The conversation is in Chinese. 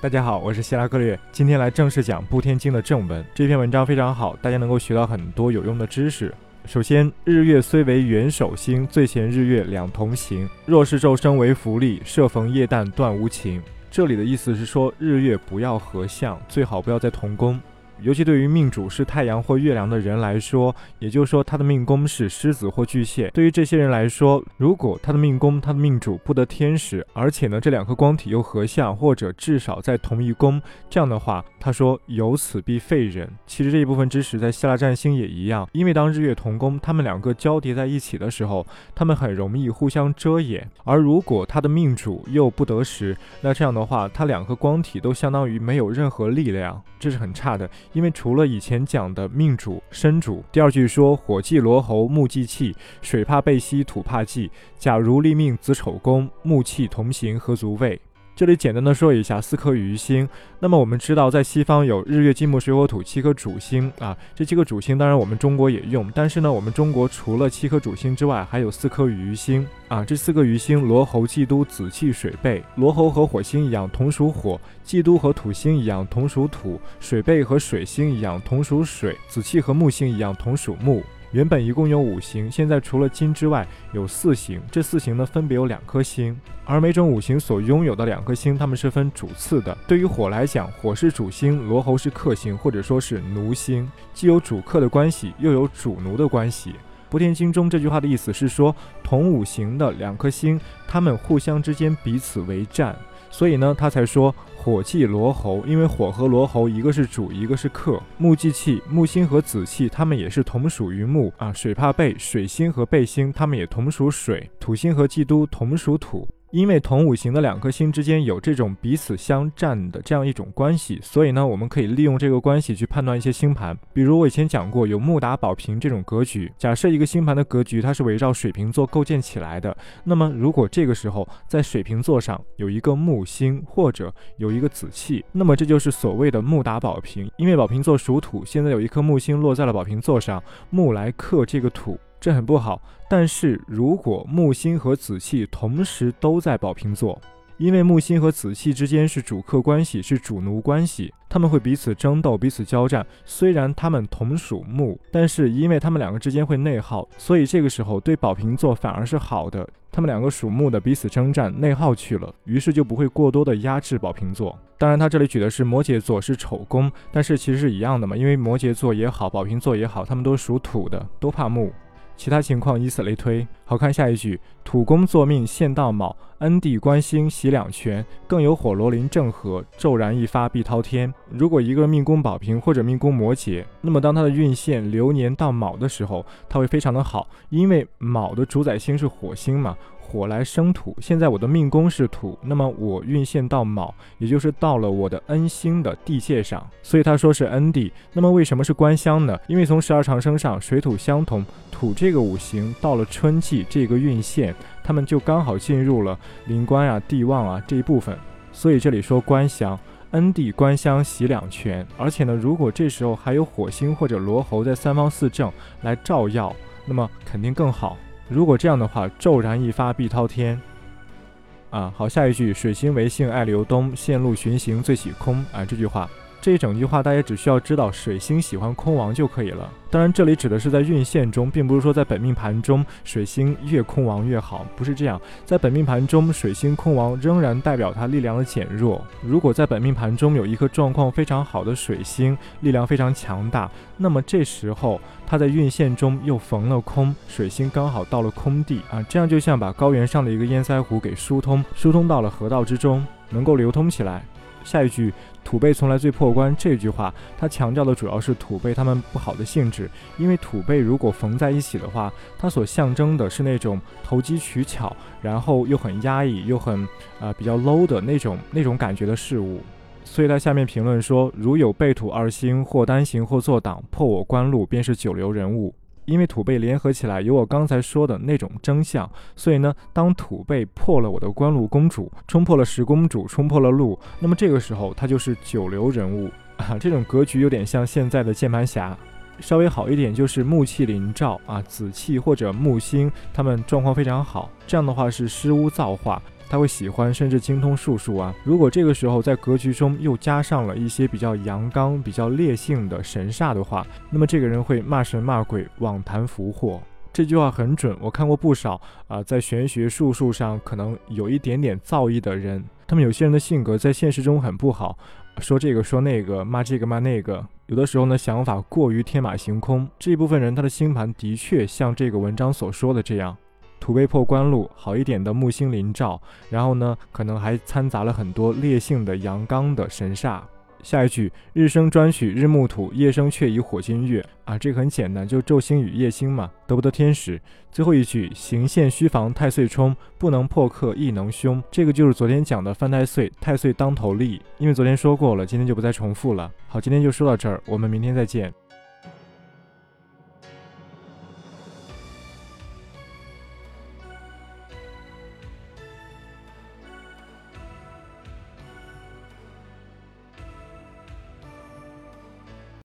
大家好，我是希拉克略，今天来正式讲《布天经》的正文。这篇文章非常好，大家能够学到很多有用的知识。首先，日月虽为元首星，最嫌日月两同行。若是昼生为福利，设逢夜旦断无情。这里的意思是说，日月不要合相，最好不要在同宫。尤其对于命主是太阳或月亮的人来说，也就是说他的命宫是狮子或巨蟹。对于这些人来说，如果他的命宫、他的命主不得天时，而且呢这两颗光体又合相，或者至少在同一宫，这样的话，他说有此必废人。其实这一部分知识在希腊占星也一样，因为当日月同宫，他们两个交叠在一起的时候，他们很容易互相遮掩。而如果他的命主又不得时，那这样的话，他两颗光体都相当于没有任何力量，这是很差的。因为除了以前讲的命主、身主，第二句说火忌罗侯，木忌气，水怕背息，土怕忌。假如立命子丑宫，木气同行，何足畏？这里简单的说一下四颗鱼星。那么我们知道，在西方有日月金木水火土七颗主星啊，这七颗主星当然我们中国也用，但是呢，我们中国除了七颗主星之外，还有四颗鱼星啊。这四个鱼星，罗侯、忌都、紫气、水背。罗喉和火星一样，同属火；忌都和土星一样，同属土；水背和水星一样，同属水；紫气和木星一样，同属木。原本一共有五行，现在除了金之外有四行。这四行呢，分别有两颗星，而每种五行所拥有的两颗星，它们是分主次的。对于火来讲，火是主星，罗喉是克星，或者说是奴星，既有主客的关系，又有主奴的关系。《博天经》中这句话的意思是说，同五行的两颗星，它们互相之间彼此为战，所以呢，他才说。火忌罗侯，因为火和罗侯一个是主，一个是克。木忌气，木星和子气，它们也是同属于木啊。水怕背，水星和背星，它们也同属水。土星和基督同属土。因为同五行的两颗星之间有这种彼此相战的这样一种关系，所以呢，我们可以利用这个关系去判断一些星盘。比如我以前讲过，有木打宝瓶这种格局。假设一个星盘的格局它是围绕水瓶座构建起来的，那么如果这个时候在水瓶座上有一个木星或者有一个子气，那么这就是所谓的木打宝瓶。因为宝瓶座属土，现在有一颗木星落在了宝瓶座上，木来克这个土。这很不好，但是如果木星和子气同时都在宝瓶座，因为木星和子气之间是主客关系，是主奴关系，他们会彼此争斗，彼此交战。虽然他们同属木，但是因为他们两个之间会内耗，所以这个时候对宝瓶座反而是好的。他们两个属木的彼此征战，内耗去了，于是就不会过多的压制宝瓶座。当然，他这里举的是摩羯座是丑宫，但是其实是一样的嘛，因为摩羯座也好，宝瓶座也好，他们都属土的，都怕木。其他情况以此类推。好看下一句：土工作命现到卯，恩地官星喜两全，更有火罗临正合，骤然一发必滔天。如果一个命宫宝平或者命宫摩羯，那么当他的运线流年到卯的时候，他会非常的好，因为卯的主宰星是火星嘛。火来生土，现在我的命宫是土，那么我运线到卯，也就是到了我的恩星的地界上，所以他说是恩地。那么为什么是官相呢？因为从十二长生上水土相同，土这个五行到了春季这个运线，他们就刚好进入了临官啊、地旺啊这一部分，所以这里说官相，恩地官相喜两全。而且呢，如果这时候还有火星或者罗侯在三方四正来照耀，那么肯定更好。如果这样的话，骤然一发必滔天，啊，好，下一句，水星为性爱流东，线路巡行最喜空，啊，这句话，这一整句话，大家只需要知道水星喜欢空王就可以了。当然，这里指的是在运线中，并不是说在本命盘中水星越空亡越好，不是这样。在本命盘中，水星空亡仍然代表它力量的减弱。如果在本命盘中有一颗状况非常好的水星，力量非常强大，那么这时候它在运线中又逢了空，水星刚好到了空地啊，这样就像把高原上的一个堰塞湖给疏通，疏通到了河道之中，能够流通起来。下一句“土背从来最破关”这句话，它强调的主要是土背他们不好的性质。因为土背如果缝在一起的话，它所象征的是那种投机取巧，然后又很压抑，又很啊比较 low 的那种那种感觉的事物。所以他下面评论说：“如有背土二星，或单行或作党，破我官路，便是九流人物。”因为土被联合起来有我刚才说的那种征象，所以呢，当土被破了我的官禄公主，冲破了十公主，冲破了路，那么这个时候他就是九流人物啊。这种格局有点像现在的键盘侠，稍微好一点就是木气临照啊，子气或者木星他们状况非常好，这样的话是失屋造化。他会喜欢甚至精通术数啊。如果这个时候在格局中又加上了一些比较阳刚、比较烈性的神煞的话，那么这个人会骂神骂鬼，妄谈福祸。这句话很准，我看过不少啊，在玄学术数上可能有一点点造诣的人，他们有些人的性格在现实中很不好，说这个说那个，骂这个骂那个，有的时候呢想法过于天马行空。这一部分人他的星盘的确像这个文章所说的这样，土被破官禄，好一点的木星临照，然后呢可能还掺杂了很多烈性的阳刚的神煞。下一句，日生专取日木土，夜生却以火金月啊，这个很简单，就昼星与夜星嘛，得不得天时。最后一句，行陷虚防太岁冲，不能破克亦能凶，这个就是昨天讲的犯太岁，太岁当头立。因为昨天说过了，今天就不再重复了。好，今天就说到这儿，我们明天再见。